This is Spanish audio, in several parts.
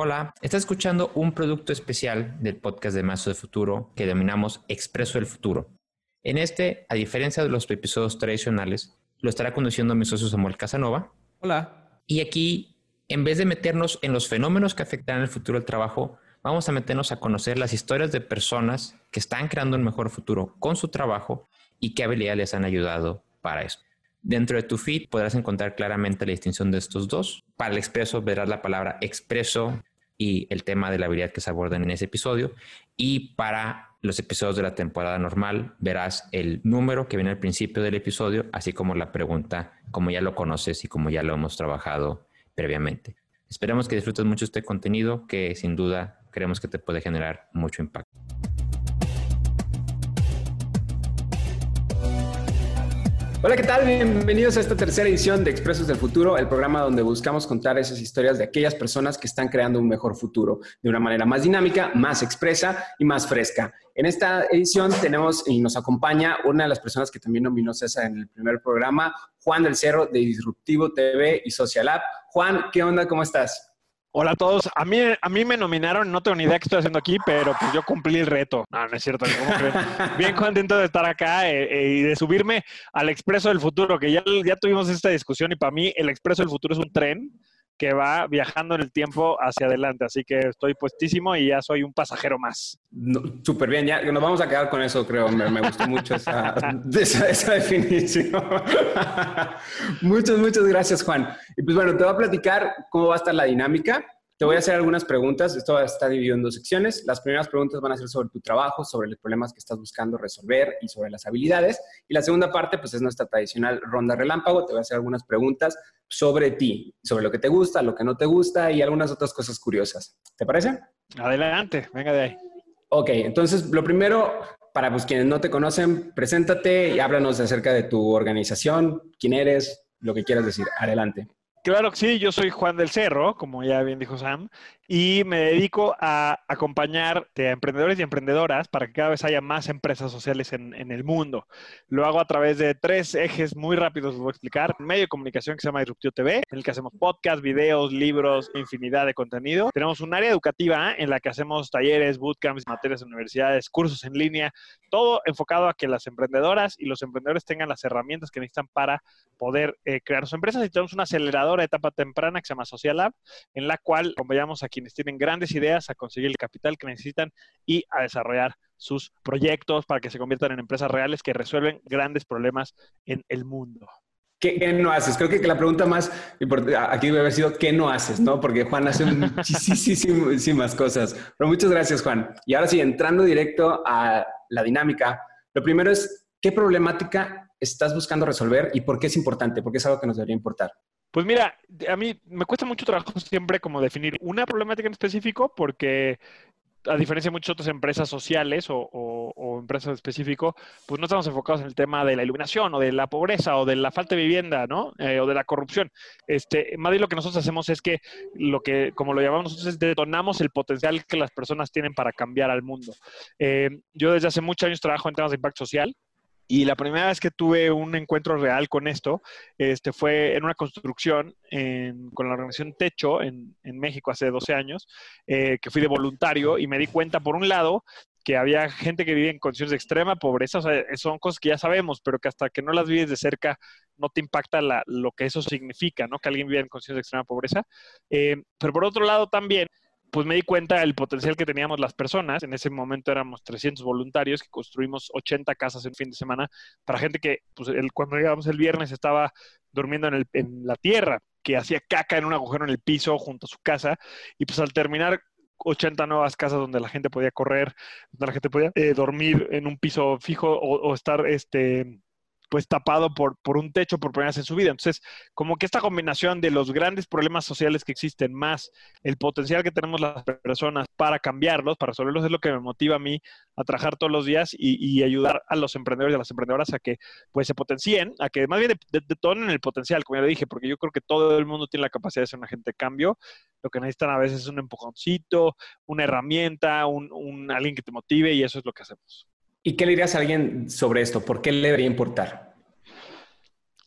Hola, estás escuchando un producto especial del podcast de Mazo de Futuro que denominamos Expreso del Futuro. En este, a diferencia de los episodios tradicionales, lo estará conduciendo mi socio Samuel Casanova. Hola. Y aquí, en vez de meternos en los fenómenos que afectarán el futuro del trabajo, vamos a meternos a conocer las historias de personas que están creando un mejor futuro con su trabajo y qué habilidades les han ayudado para eso. Dentro de tu feed podrás encontrar claramente la distinción de estos dos. Para el expreso verás la palabra expreso y el tema de la habilidad que se abordan en ese episodio. Y para los episodios de la temporada normal verás el número que viene al principio del episodio, así como la pregunta, como ya lo conoces y como ya lo hemos trabajado previamente. Esperemos que disfrutes mucho este contenido que sin duda creemos que te puede generar mucho impacto. Hola, ¿qué tal? Bienvenidos a esta tercera edición de Expresos del Futuro, el programa donde buscamos contar esas historias de aquellas personas que están creando un mejor futuro de una manera más dinámica, más expresa y más fresca. En esta edición tenemos y nos acompaña una de las personas que también nominó César en el primer programa, Juan del Cerro de Disruptivo TV y Social App. Juan, ¿qué onda? ¿Cómo estás? Hola a todos. A mí, a mí me nominaron, no tengo ni idea qué estoy haciendo aquí, pero pues yo cumplí el reto. No, no es cierto. Bien contento de estar acá eh, eh, y de subirme al Expreso del Futuro, que ya, ya tuvimos esta discusión y para mí el Expreso del Futuro es un tren que va viajando en el tiempo hacia adelante. Así que estoy puestísimo y ya soy un pasajero más. Súper bien, ya nos vamos a quedar con eso, creo. Me, gustó mucho esa, esa, definición. muchas, muchas gracias, Juan. Y pues bueno, te voy a platicar cómo va a estar la dinámica. Te voy a hacer algunas preguntas. Esto está dividido en dos secciones. Las primeras preguntas van a ser sobre tu trabajo, sobre los problemas que estás buscando resolver y sobre las habilidades. Y la segunda parte, pues es nuestra tradicional ronda relámpago. Te voy a hacer algunas preguntas sobre ti, sobre lo que te gusta, lo que no te gusta y algunas otras cosas curiosas. ¿Te parece? Adelante, venga de ahí. Ok, entonces lo primero, para pues, quienes no te conocen, preséntate y háblanos acerca de tu organización, quién eres, lo que quieras decir. Adelante. Claro que sí, yo soy Juan del Cerro, como ya bien dijo Sam, y me dedico a acompañar a emprendedores y emprendedoras para que cada vez haya más empresas sociales en, el mundo. Lo hago a través de tres ejes muy rápidos, les voy a explicar. Un medio de comunicación que se llama Disruptio TV, en el que hacemos podcast, videos, libros, infinidad de contenido. Tenemos un área educativa en la que hacemos talleres, bootcamps, materias de universidades, cursos en línea, todo enfocado a que las emprendedoras y los emprendedores tengan las herramientas que necesitan para poder eh, crear sus empresas. Y tenemos una aceleradora etapa temprana que se llama Social Lab, en la cual acompañamos aquí quienes tienen grandes ideas a conseguir el capital que necesitan y a desarrollar sus proyectos para que se conviertan en empresas reales que resuelven grandes problemas en el mundo. ¿Qué, no haces? Creo que la pregunta más importante aquí debe haber sido ¿qué no haces? ¿no? Porque Juan hace muchísimas cosas. Pero muchas gracias, Juan. Y ahora sí, entrando directo a la dinámica, lo primero es, ¿qué problemática estás buscando resolver y por qué es importante? Porque es algo que nos debería importar. Pues mira, a mí me cuesta mucho trabajo siempre como definir una problemática en específico porque a diferencia de muchas otras empresas sociales o, empresas específico, pues no estamos enfocados en el tema de la iluminación o de la pobreza o de la falta de vivienda, ¿no? Eh, o de la corrupción. Este, más bien lo que nosotros hacemos es que lo que, como lo llamamos nosotros, es detonamos el potencial que las personas tienen para cambiar al mundo. Eh, yo desde hace muchos años trabajo en temas de impacto social y la primera vez que tuve un encuentro real con esto este, fue en una construcción con la organización Techo en, México hace 12 años, eh, que fui de voluntario y me di cuenta, por un lado, que había gente que vive en condiciones de extrema pobreza, o sea, son cosas que ya sabemos, pero que hasta que no las vives de cerca no te impacta lo que eso significa, ¿no? Que alguien vive en condiciones de extrema pobreza. Eh, pero por otro lado también pues me di cuenta del potencial que teníamos las personas. En ese momento éramos 300 voluntarios que construimos 80 casas en fin de semana para gente que, pues, el, cuando llegamos el viernes estaba durmiendo en, el, en la tierra, que hacía caca en un agujero en el piso junto a su casa. Y pues al terminar 80 nuevas casas donde la gente podía correr, donde la gente podía eh, dormir en un piso fijo o, o estar este, pues tapado por, por un techo por primera vez en su vida. Entonces, como que esta combinación de los grandes problemas sociales que existen, más el potencial que tenemos las personas para cambiarlos, para resolverlos, es lo que me motiva a mí a trabajar todos los días y, ayudar a los emprendedores y a las emprendedoras a que pues se potencien, a que más bien detonen el potencial, como ya le dije, porque yo creo que todo el mundo tiene la capacidad de ser un agente de cambio. Lo que necesitan a veces es un empujoncito, una herramienta, un, un alguien que te motive y eso es lo que hacemos. ¿Y qué le dirías a alguien sobre esto? ¿Por qué le debería importar?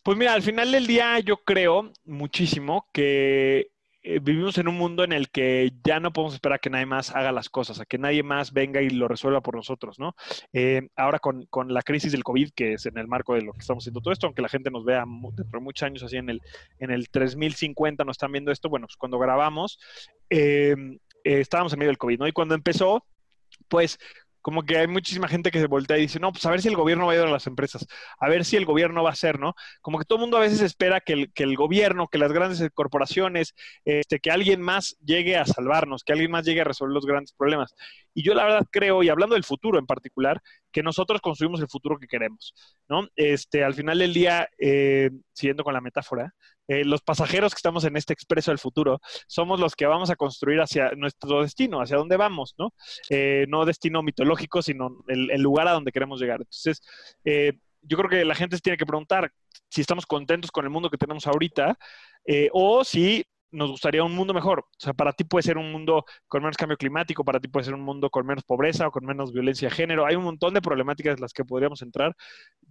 Pues mira, al final del día yo creo muchísimo que eh, vivimos en un mundo en el que ya no podemos esperar a que nadie más haga las cosas, a que nadie más venga y lo resuelva por nosotros, ¿no? Eh, ahora con, la crisis del COVID, que es en el marco de lo que estamos haciendo todo esto, aunque la gente nos vea dentro de muchos años así en el, en el 3050 nos están viendo esto, bueno, pues cuando grabamos, eh, estábamos en medio del COVID, ¿no? Y cuando empezó, pues como que hay muchísima gente que se voltea y dice, no, pues a ver si el gobierno va a ayudar a las empresas, a ver si el gobierno va a hacer, ¿no? Como que todo el mundo a veces espera que el, que el gobierno, que las grandes corporaciones, este, que alguien más llegue a salvarnos, que alguien más llegue a resolver los grandes problemas. Y yo la verdad creo, y hablando del futuro en particular, que nosotros construimos el futuro que queremos, ¿no? Este, al final del día, eh, siguiendo con la metáfora, eh, los pasajeros que estamos en este expreso del futuro somos los que vamos a construir hacia nuestro destino, hacia dónde vamos, ¿no? Eh, no destino mitológico, sino el, lugar a donde queremos llegar. Entonces, yo creo que la gente se tiene que preguntar si estamos contentos con el mundo que tenemos ahorita o si nos gustaría un mundo mejor. O sea, para ti puede ser un mundo con menos cambio climático, para ti puede ser un mundo con menos pobreza o con menos violencia de género. Hay un montón de problemáticas en las que podríamos entrar.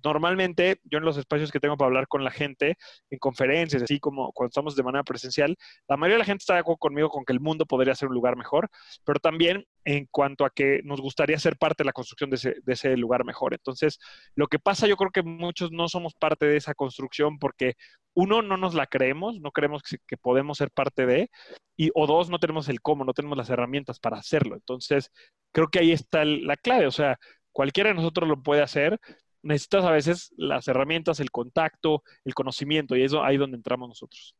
Normalmente, yo en los espacios que tengo para hablar con la gente, en conferencias, así como cuando estamos de manera presencial, la mayoría de la gente está de acuerdo conmigo con que el mundo podría ser un lugar mejor, pero también en cuanto a que nos gustaría ser parte de la construcción de ese, lugar mejor. Entonces, lo que pasa, yo creo que muchos no somos parte de esa construcción porque uno, no nos la creemos, no creemos que, podemos ser parte de, y o dos, no tenemos el cómo, no tenemos las herramientas para hacerlo. Entonces, creo que ahí está la clave, o sea, cualquiera de nosotros lo puede hacer, necesitas a veces las herramientas, el contacto, el conocimiento, y eso ahí donde entramos nosotros.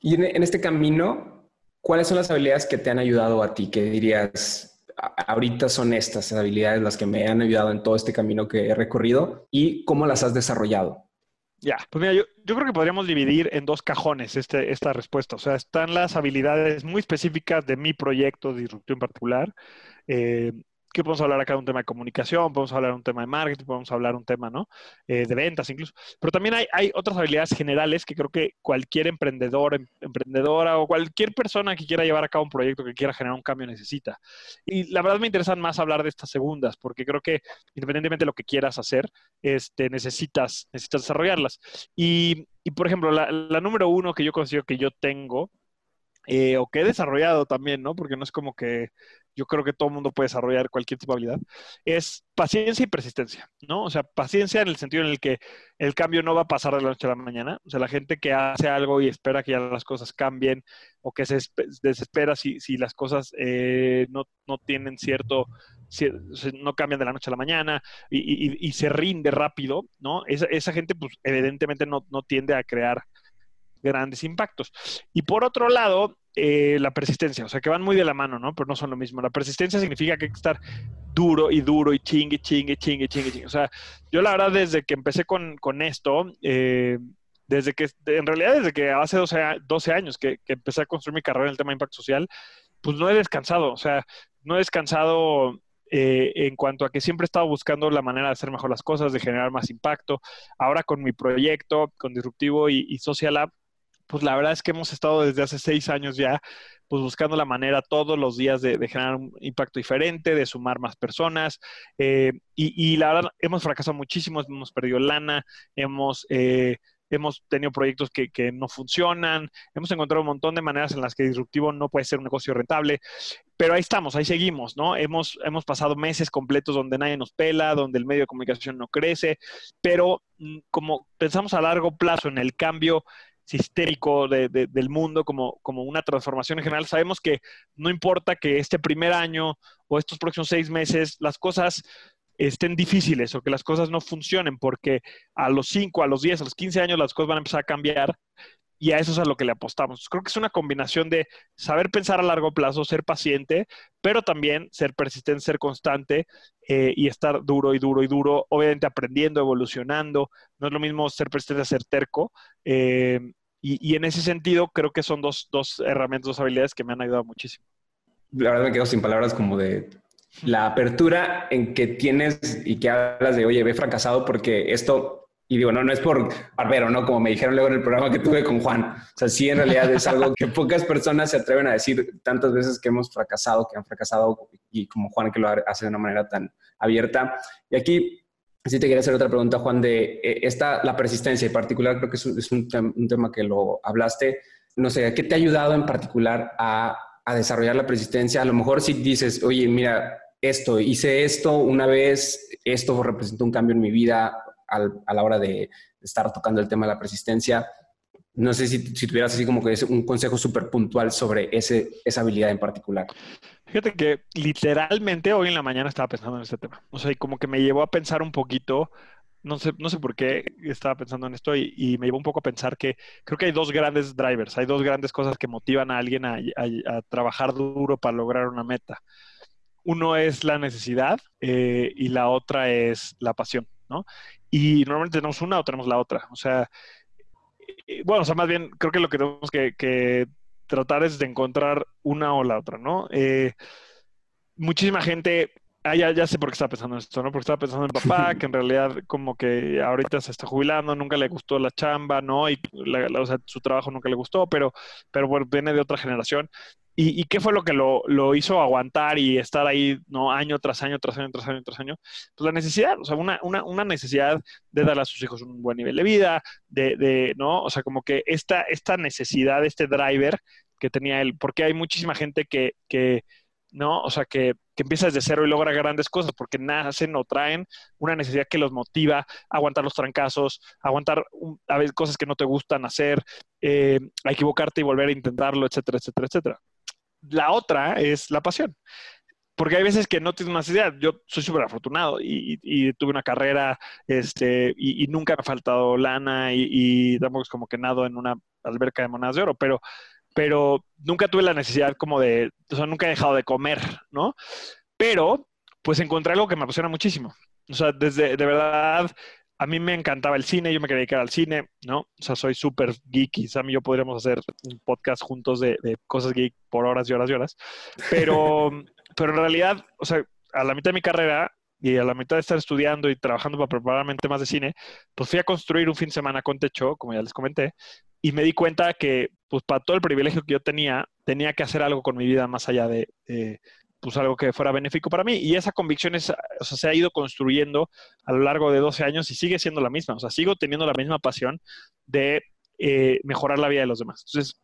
Y en, este camino, ¿cuáles son las habilidades que te han ayudado a ti? ¿Qué dirías, ahorita son estas habilidades las que me han ayudado en todo este camino que he recorrido y cómo las has desarrollado? Ya, pues mira, yo, yo, creo que podríamos dividir en dos cajones este, esta respuesta. O sea, están las habilidades muy específicas de mi proyecto de disrupción en particular, eh, que podemos hablar acá de un tema de comunicación, podemos hablar de un tema de marketing, podemos hablar de un tema, ¿no? Eh, de ventas incluso. Pero también hay, hay, otras habilidades generales que creo que cualquier emprendedor, em, emprendedora o cualquier persona que quiera llevar a cabo un proyecto, que quiera generar un cambio necesita. Y la verdad me interesan más hablar de estas segundas, porque creo que independientemente de lo que quieras hacer, este, necesitas, necesitas desarrollarlas. Y, y por ejemplo, la, la número uno que yo considero que yo tengo, eh, o que he desarrollado también, ¿no? Porque no es como que yo creo que todo el mundo puede desarrollar cualquier tipo de habilidad, es paciencia y persistencia, ¿no? O sea, paciencia en el sentido en el que el cambio no va a pasar de la noche a la mañana. O sea, la gente que hace algo y espera que ya las cosas cambien o que se desespera si, si las cosas eh, no, no, tienen cierto, no cambian de la noche a la mañana y, y, se rinde rápido, ¿no? Esa, esa gente, pues, evidentemente no, no tiende a crear grandes impactos. Y por otro lado, eh, la persistencia, o sea, que van muy de la mano, ¿no? Pero no son lo mismo. La persistencia significa que hay que estar duro y duro y chingue, chingue, chingue, chingue, chingue. O sea, yo la verdad desde que empecé con, con esto, eh, desde que, en realidad desde que hace 12, 12 años que, que, empecé a construir mi carrera en el tema de impacto social, pues no he descansado, o sea, no he descansado eh, en cuanto a que siempre he estado buscando la manera de hacer mejor las cosas, de generar más impacto. Ahora con mi proyecto, con Disruptivo y, Social Lab, pues la verdad es que hemos estado desde hace seis años ya, pues buscando la manera todos los días de, generar un impacto diferente, de sumar más personas. Eh, y, la verdad, hemos fracasado muchísimo, hemos perdido lana, hemos... Eh, hemos tenido proyectos que, no funcionan, hemos encontrado un montón de maneras en las que disruptivo no puede ser un negocio rentable, pero ahí estamos, ahí seguimos, ¿no? Hemos, hemos pasado meses completos donde nadie nos pela, donde el medio de comunicación no crece, pero mm, como pensamos a largo plazo en el cambio sistémico del mundo, como, como una transformación en general, sabemos que no importa que este primer año o estos próximos seis meses las cosas estén difíciles o que las cosas no funcionen, porque a los cinco, a los diez, a los quince años las cosas van a empezar a cambiar y a eso es a lo que le apostamos. Creo que es una combinación de saber pensar a largo plazo, ser paciente, pero también ser persistente, ser constante eh, y estar duro y duro y duro, obviamente aprendiendo, evolucionando. No es lo mismo ser persistente a ser terco. Eh, y, en ese sentido, creo que son dos, dos herramientas, dos habilidades que me han ayudado muchísimo. La verdad me quedo sin palabras como de la apertura en que tienes y que hablas de, oye, ve fracasado porque esto, y digo, no, no es por barbero, ¿no? Como me dijeron luego en el programa que tuve con Juan. O sea, sí, en realidad es algo que pocas personas se atreven a decir tantas veces que hemos fracasado, que han fracasado, y como Juan que lo hace de una manera tan abierta. Y aquí sí te quería hacer otra pregunta, Juan, de eh, esta, la persistencia en particular, creo que es, un, es un, un, tema que lo hablaste. No sé, ¿qué te ha ayudado en particular a, a desarrollar la persistencia? A lo mejor si dices, oye, mira, esto, hice esto una vez, esto representó un cambio en mi vida al, a la hora de estar tocando el tema de la persistencia. No sé si, si tuvieras así como que un consejo súper puntual sobre ese, esa habilidad en particular. Fíjate que literalmente hoy en la mañana estaba pensando en este tema. O sea, y como que me llevó a pensar un poquito, no sé, no sé por qué estaba pensando en esto y, me llevó un poco a pensar que creo que hay dos grandes drivers, hay dos grandes cosas que motivan a alguien a, trabajar duro para lograr una meta. Uno es la necesidad eh, y la otra es la pasión, ¿no? Y normalmente tenemos una o tenemos la otra. O sea, eh, bueno, o sea, más bien creo que lo que tenemos que tratar es de encontrar una o la otra, ¿no? Eh, muchísima gente, ah, ya, ya, sé por qué estaba pensando en esto, ¿no? Porque estaba pensando en papá, que en realidad como que ahorita se está jubilando, nunca le gustó la chamba, ¿no? Y la, la, o sea, su trabajo nunca le gustó, pero, pero bueno, viene de otra generación. ¿Y, ¿Y, qué fue lo que lo, lo, hizo aguantar y estar ahí, ¿no? Año tras año, tras año, tras año, tras año. Pues la necesidad, o sea, una, una, una necesidad de darle a sus hijos un buen nivel de vida, de, de, ¿no? O sea, como que esta, esta necesidad, este driver que tenía él, porque hay muchísima gente que, que ¿no? O sea, que, que, empieza desde cero y logra grandes cosas porque nacen o traen una necesidad que los motiva a aguantar los trancazos, a aguantar a veces cosas que no te gustan hacer, eh, a equivocarte y volver a intentarlo, etcétera, etcétera, etcétera. La otra es la pasión. Porque hay veces que no tienes una necesidad. Yo soy súper afortunado y, tuve una carrera este, y, nunca me ha faltado lana y, y es como que nado en una alberca de monedas de oro, pero, pero nunca tuve la necesidad como de, o sea, nunca he dejado de comer, ¿no? Pero, pues encontré algo que me apasiona muchísimo. O sea, desde, de verdad, a mí me encantaba el cine, yo me quería dedicar al cine, ¿no? O sea, soy súper geeky, Sam y yo podríamos hacer un podcast juntos de, de, cosas geek por horas y horas y horas, pero, pero en realidad, o sea, a la mitad de mi carrera y a la mitad de estar estudiando y trabajando para prepararme en temas de cine, pues fui a construir un fin de semana con techo, como ya les comenté, y me di cuenta que, pues para todo el privilegio que yo tenía, tenía que hacer algo con mi vida más allá de, eh, pues algo que fuera benéfico para mí. Y esa convicción es, o sea, se ha ido construyendo a lo largo de 12 años y sigue siendo la misma. O sea, sigo teniendo la misma pasión de eh, mejorar la vida de los demás. Entonces,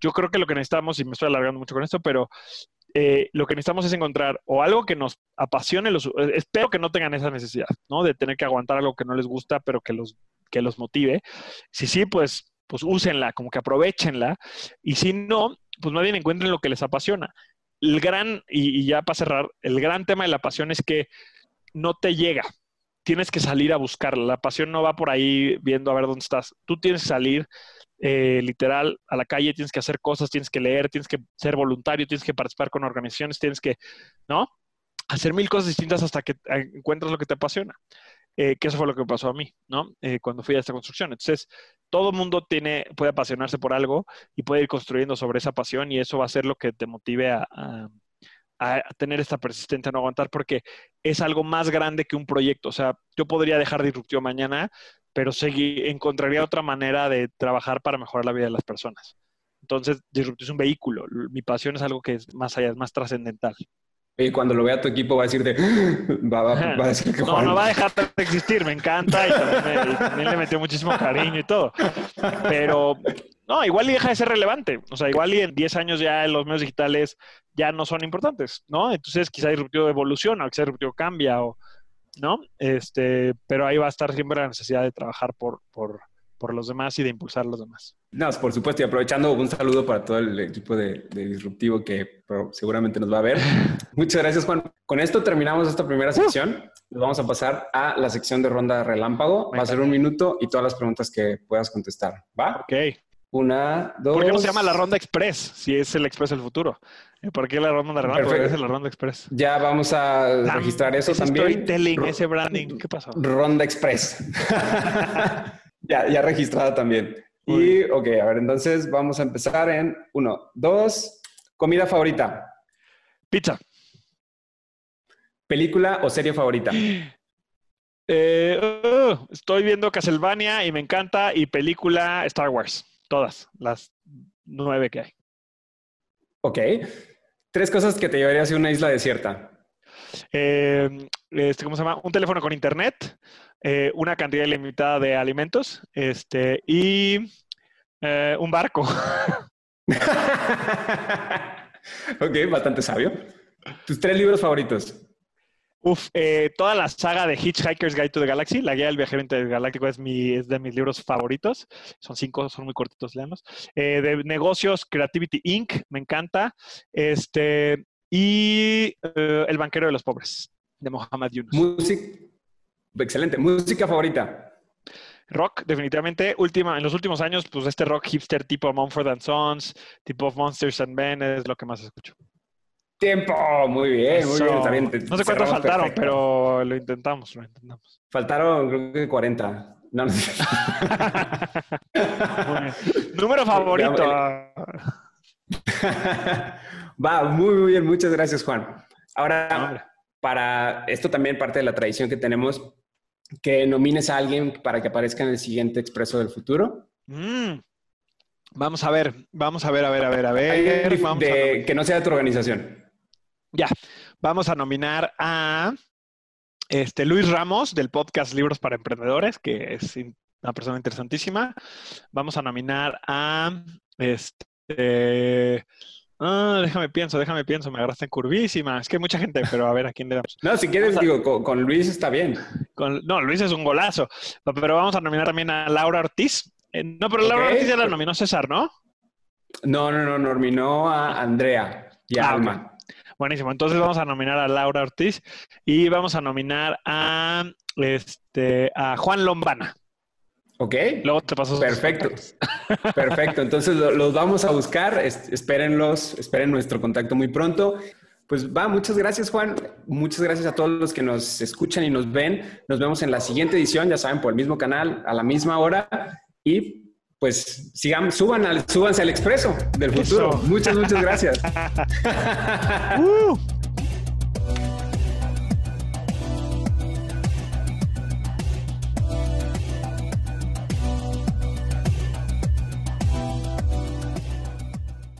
yo creo que lo que necesitamos, y me estoy alargando mucho con esto, pero eh, lo que necesitamos es encontrar o algo que nos apasione, los, espero que no tengan esa necesidad, ¿no? De tener que aguantar algo que no les gusta, pero que los, que los motive. Si sí, pues, pues úsenla, como que aprovechenla. Y si no, pues más bien encuentren lo que les apasiona el gran, y, ya para cerrar, el gran tema de la pasión es que no te llega. Tienes que salir a buscarla. La pasión no va por ahí viendo a ver dónde estás. Tú tienes que salir eh, literal a la calle, tienes que hacer cosas, tienes que leer, tienes que ser voluntario, tienes que participar con organizaciones, tienes que, ¿no? Hacer mil cosas distintas hasta que encuentres lo que te apasiona. Eh, que eso fue lo que pasó a mí, ¿no? Eh, cuando fui a esta construcción. Entonces, todo mundo tiene, puede apasionarse por algo y puede ir construyendo sobre esa pasión y eso va a ser lo que te motive a, a, tener esta persistencia, no aguantar, porque es algo más grande que un proyecto. O sea, yo podría dejar Disruptivo mañana, pero encontraría otra manera de trabajar para mejorar la vida de las personas. Entonces, Disruptivo es un vehículo. Mi pasión es algo que es más allá, es más trascendental. Y cuando lo vea tu equipo va a decirte, va, va, va, a decir que Juan... No, no va a dejar de existir, me encanta y también, me, y también, le metió muchísimo cariño y todo. Pero, no, igual y deja de ser relevante. O sea, igual y en 10 años ya los medios digitales ya no son importantes, ¿no? Entonces quizá Disruptivo evoluciona quizá Disruptivo cambia o, ¿no? Este, pero ahí va a estar siempre la necesidad de trabajar por, por, por los demás y de impulsar a los demás. No, por supuesto, y aprovechando un saludo para todo el equipo de, de Disruptivo que seguramente nos va a ver. Muchas gracias, Juan. Con esto terminamos esta primera sección. Nos vamos a pasar a la sección de ronda relámpago. Va a ser un minuto y todas las preguntas que puedas contestar. ¿Va? Ok. Una, dos. ¿Por qué no se llama la ronda express si es el express del futuro? ¿Por qué la ronda de relámpago es la ronda express? Ya vamos a Tam registrar eso ese también. Storytelling, ese branding, ¿qué pasó? Ronda express. ya, ya registrada también. Y, ok, a ver, entonces vamos a empezar en uno, dos. Comida favorita. Pizza. Película o serie favorita. Eh, uh, estoy viendo Castlevania y me encanta. Y película Star Wars. Todas, las nueve que hay. Ok. Tres cosas que te llevarías a una isla desierta. Eh, este, ¿cómo se llama? Un teléfono con internet, eh, una cantidad ilimitada de alimentos, este, y eh, un barco. ok, bastante sabio. ¿Tus tres libros favoritos? Uf, eh, toda la saga de Hitchhiker's Guide to the Galaxy, la guía del viajero intergaláctico es, mi, es de mis libros favoritos. Son cinco, son muy cortitos, leanos. Eh, de negocios, Creativity Inc., me encanta. Este, y eh, El banquero de los pobres, de Mohamed Yunus. Música, excelente. ¿Música favorita? Rock, definitivamente. Última, en los últimos años, pues este rock hipster tipo Mumford Sons, tipo Monsters and Men es lo que más escucho. Tiempo, muy bien, muy bien. no sé cuántos faltaron, pero lo intentamos, lo intentamos. Faltaron, creo que 40. No, no sé. Número favorito. Va, muy, muy bien. Muchas gracias, Juan. Ahora, para esto también parte de la tradición que tenemos, que nomines a alguien para que aparezca en el siguiente Expreso del Futuro. Mm. Vamos a ver, vamos a ver, a ver, a ver, a ver. que no sea de tu organización. Ya, vamos a nominar a este, Luis Ramos del podcast Libros para Emprendedores, que es una persona interesantísima. Vamos a nominar a este. Ah, déjame pienso, déjame pienso, me agarraste en curvísima. Es que hay mucha gente, pero a ver a quién le damos. No, si quieres, digo, con, Luis está bien. No, Luis es un golazo. Pero vamos a nominar también a Laura Ortiz. Eh, no, pero Laura Ortiz ya la nominó César, ¿no? No, no, no, nominó a Andrea y a ah, Alma. Buenísimo. Entonces vamos a nominar a Laura Ortiz y vamos a nominar a, este, a Juan Lombana. Ok. Luego te paso. Perfecto. Perfecto. Entonces los vamos a buscar. espérenlos, esperen nuestro contacto muy pronto. Pues va, muchas gracias Juan, muchas gracias a todos los que nos escuchan y nos ven. Nos vemos en la siguiente edición, ya saben, por el mismo canal, a la misma hora. Y pues sigan, suban al, súbanse al expreso del futuro. Muchas, muchas gracias. Uh.